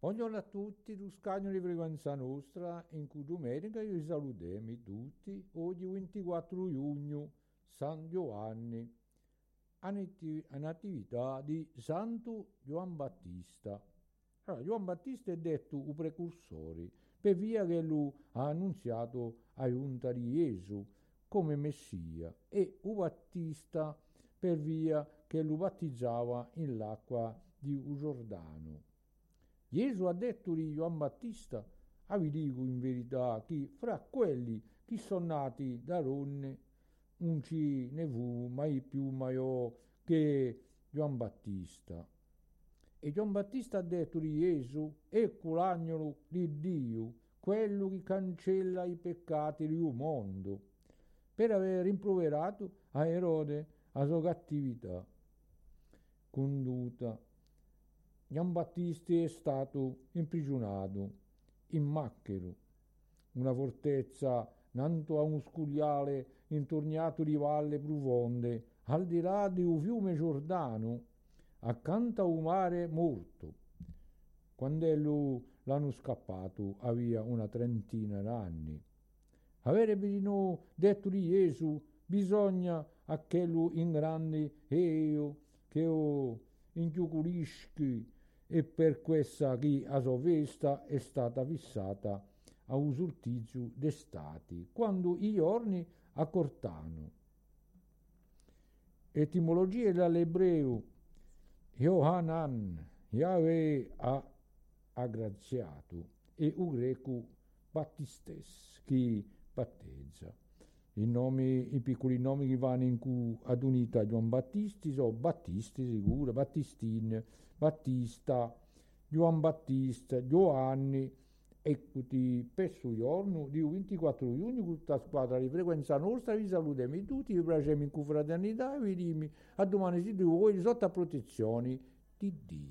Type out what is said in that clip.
Buongiorno a tutti, lo scagno di frequenza nostra, in cui domenica vi salutiamo tutti, oggi 24 giugno, San Giovanni, a natività di Santo Giovan Battista. Allora, Giovan Battista è detto il precursore, per via che lui ha annunziato a giunta di Gesù come Messia, e il Battista per via che lo battezzava in l'acqua di Giordano. Gesù ha detto di Giovan Battista, ah vi dico in verità che fra quelli che sono nati da donne non ci ne fu mai più maior che Giovan Battista. E Giovan Battista ha detto di Gesù, ecco l'agnolo di Dio, quello che cancella i peccati del mondo, per aver rimproverato a Erode la sua cattività condotta Gian Battisti è stato imprigionato in Macchero, una fortezza nanto a un scugliale intorniato di valle profonde, al di là di un fiume Giordano, accanto a un mare morto. Quando l'hanno scappato aveva una trentina d'anni. Avrebbe detto di Gesù, bisogna a quello in grande e io che ho inchiuculisci e per questa che a sua vista è stata fissata a usurtizio d'estati, quando i giorni accortano. Etimologia dall'ebreo Yohanan, Yahweh ha aggraziato, e u greco Battistes, che battezza. I, nomi, i piccoli nomi che vanno in cui ad unità Giovan Battisti sono Battisti sicuro, Battistin, Battista, Giovan Battista, Giovanni, eccoti per su giorno di 24 giugno tutta la squadra di frequenza nostra vi salutiamo tutti, vi piacciamo in fraternità e vi dimmi a domani siete voi sotto protezione di Dio.